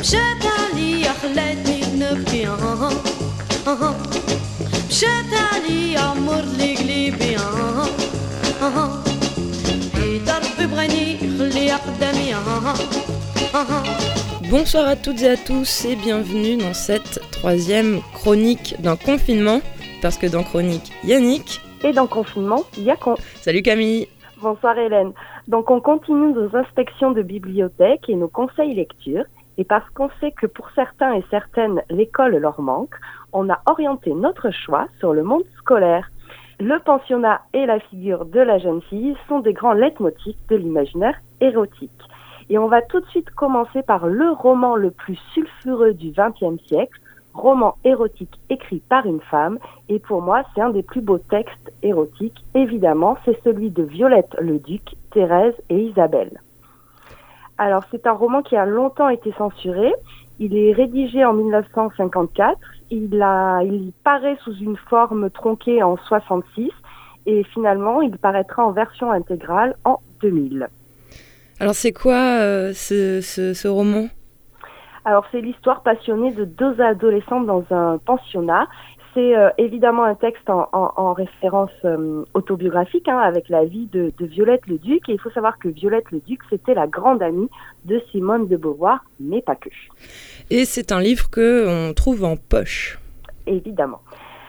مشات عليا خلاتني نبكي مشات عليا عمر لي قلبي دربي بغني خليها قدامي Bonsoir à toutes et à tous et bienvenue dans cette troisième chronique d'un confinement. Parce que dans chronique, Yannick. Et dans confinement, Yacon. Salut Camille. Bonsoir Hélène. Donc on continue nos inspections de bibliothèque et nos conseils lecture. Et parce qu'on sait que pour certains et certaines, l'école leur manque, on a orienté notre choix sur le monde scolaire. Le pensionnat et la figure de la jeune fille sont des grands leitmotifs de l'imaginaire érotique. Et on va tout de suite commencer par le roman le plus sulfureux du XXe siècle, roman érotique écrit par une femme. Et pour moi, c'est un des plus beaux textes érotiques. Évidemment, c'est celui de Violette le Duc, Thérèse et Isabelle. Alors, c'est un roman qui a longtemps été censuré. Il est rédigé en 1954. Il, a, il paraît sous une forme tronquée en 66 et finalement, il paraîtra en version intégrale en 2000. Alors c'est quoi euh, ce, roman? Alors c'est l'histoire passionnée de deux adolescentes dans un pensionnat. C'est euh, évidemment un texte en, en, en référence euh, autobiographique hein, avec la vie de, de, Violette le Duc. Et il faut savoir que Violette le Duc, c'était la grande amie de Simone de Beauvoir, mais pas que. Et c'est un livre que on trouve en poche. Évidemment.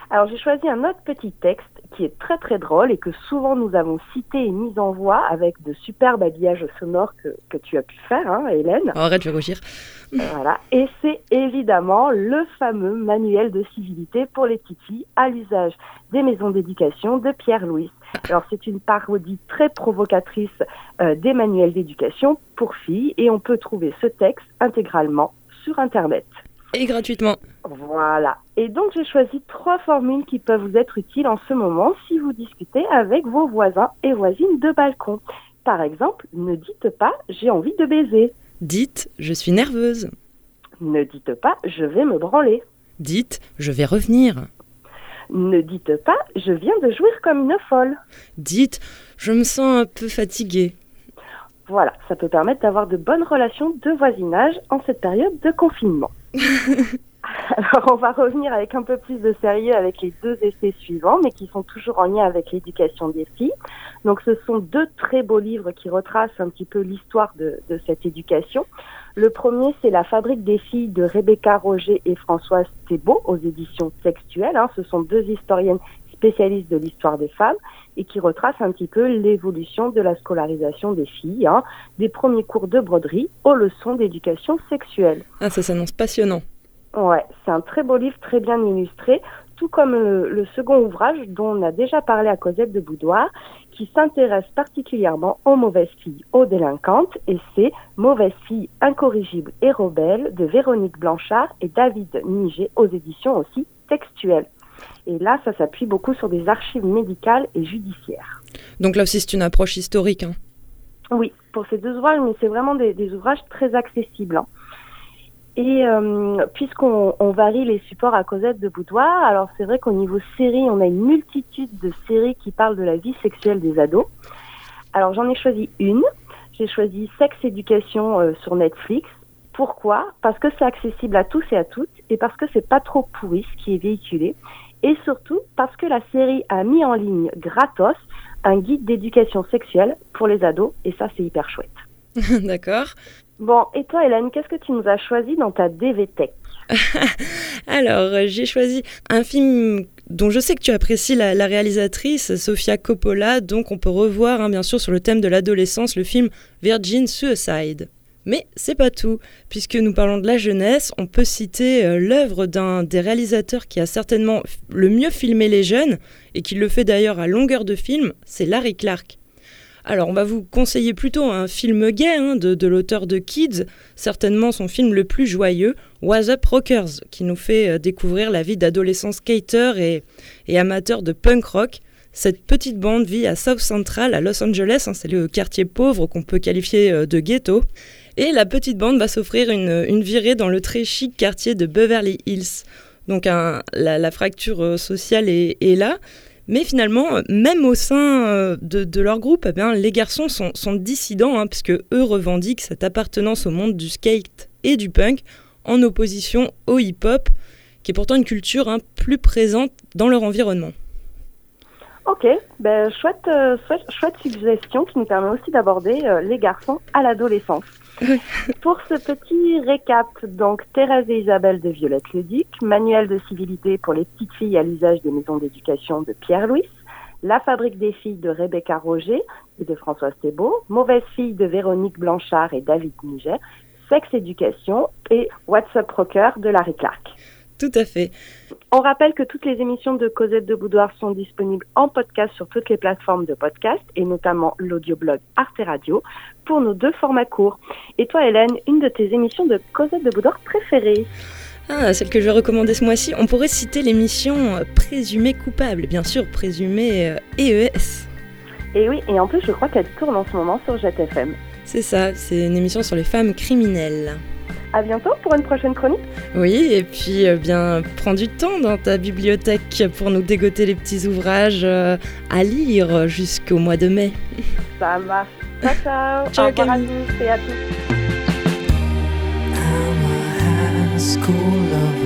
Alors j'ai choisi un autre petit texte qui est très très drôle et que souvent nous avons cité et mis en voix avec de superbes habillages sonores que, que tu as pu faire, hein, Hélène. Oh, arrête, je vais rougir. Voilà. Et c'est évidemment le fameux manuel de civilité pour les petites filles à l'usage des maisons d'éducation de Pierre Louis. Alors c'est une parodie très provocatrice euh, des manuels d'éducation pour filles et on peut trouver ce texte intégralement sur Internet. Et gratuitement. Voilà. Et donc j'ai choisi trois formules qui peuvent vous être utiles en ce moment si vous discutez avec vos voisins et voisines de balcon. Par exemple, ne dites pas j'ai envie de baiser. Dites je suis nerveuse. Ne dites pas je vais me branler. Dites je vais revenir. Ne dites pas je viens de jouir comme une folle. Dites je me sens un peu fatiguée. Voilà, ça peut permettre d'avoir de bonnes relations de voisinage en cette période de confinement. Alors, on va revenir avec un peu plus de sérieux avec les deux essais suivants, mais qui sont toujours en lien avec l'éducation des filles. Donc, ce sont deux très beaux livres qui retracent un petit peu l'histoire de, cette éducation. Le premier, c'est La fabrique des filles de Rebecca Roger et Françoise Thébault aux éditions textuelles. Hein. Ce sont deux historiennes spécialistes de l'histoire des femmes et qui retracent un petit peu l'évolution de la scolarisation des filles, hein, des premiers cours de broderie aux leçons d'éducation sexuelle. Ah, ça s'annonce passionnant. Ouais, c'est un très beau livre, très bien illustré, tout comme le, le, second ouvrage dont on a déjà parlé à Cosette de Boudoir, qui s'intéresse particulièrement aux mauvaises filles, aux délinquantes, et c'est Mauvaises filles incorrigibles et rebelles de Véronique Blanchard et David Niger aux éditions aussi textuelles. Et là, ça s'appuie beaucoup sur des archives médicales et judiciaires. Donc là aussi, c'est une approche historique. Hein. Oui, pour ces deux ouvrages, mais c'est vraiment des, des, ouvrages très accessibles. Hein. Et euh, puisqu'on on varie les supports à Cosette de Boudoir, alors c'est vrai qu'au niveau série, on a une multitude de séries qui parlent de la vie sexuelle des ados. Alors j'en ai choisi une. J'ai choisi Sex Éducation euh, sur Netflix. Pourquoi? Parce que c'est accessible à tous et à toutes et parce que c'est pas trop pourri ce qui est véhiculé. Et surtout parce que la série a mis en ligne gratos un guide d'éducation sexuelle pour les ados et ça c'est hyper chouette. D'accord. Bon, et toi Hélène, qu'est-ce que tu nous as choisi dans ta DVTech Alors, j'ai choisi un film dont je sais que tu apprécies la, la, réalisatrice, Sofia Coppola, donc on peut revoir hein, bien sûr sur le thème de l'adolescence le film Virgin Suicide. Mais c'est pas tout, puisque nous parlons de la jeunesse, on peut citer euh, l'œuvre d'un des réalisateurs qui a certainement le mieux filmé les jeunes, et qui le fait d'ailleurs à longueur de film, c'est Larry Clark. Alors, on va vous conseiller plutôt un film gay hein, de, l'auteur de Kids, certainement son film le plus joyeux, Was Up Rockers, qui nous fait euh, découvrir la vie d'adolescents skaters et, et, amateurs de punk rock. Cette petite bande vit à South Central, à Los Angeles, hein, c'est le quartier pauvre qu'on peut qualifier euh, de ghetto. Et la petite bande va s'offrir une, virée dans le très chic quartier de Beverly Hills. Donc la, fracture euh, sociale est, là. Mais finalement, même au sein euh, de, leur groupe, eh les garçons sont, dissidents, hein, puisque eux revendiquent cette appartenance au monde du skate et du punk, en opposition au hip-hop, qui est pourtant une culture hein, plus présente dans leur environnement. Ok, ben, chouette, euh, chouette, suggestion qui nous permet aussi d'aborder euh, les garçons à l'adolescence. Pour ce petit récap, donc Thérèse et Isabelle de Violette Leduc, Manuel de civilité pour les petites filles à l'usage des maisons d'éducation de Pierre-Louis, La fabrique des filles de Rebecca Roger et de Françoise Thébault, Mauvaise fille de Véronique Blanchard et David Niger, Sex Éducation et WhatsApp Rocker de Larry Clark. Tout à fait. On rappelle que toutes les émissions de Cosette de Boudoir sont disponibles en podcast sur toutes les plateformes de podcast et notamment l'audioblog Arte Radio pour nos deux formats courts. Et toi, Hélène, une de tes émissions de Cosette de Boudoir préférées ah, celle que je vais recommander ce mois-ci, on pourrait citer l'émission euh, Présumé coupable, bien sûr, Présumé EES. Euh, et oui, et en plus, je crois qu'elle tourne en ce moment sur JetFM. C'est ça, c'est une émission sur les femmes criminelles. À bientôt pour une prochaine chronique. Oui, et puis euh, bien, prends du temps dans ta bibliothèque pour nous dégoter les petits ouvrages euh, à lire jusqu'au mois de mai. Ça marche. Ciao, ciao. ciao Au revoir à tous et à tous.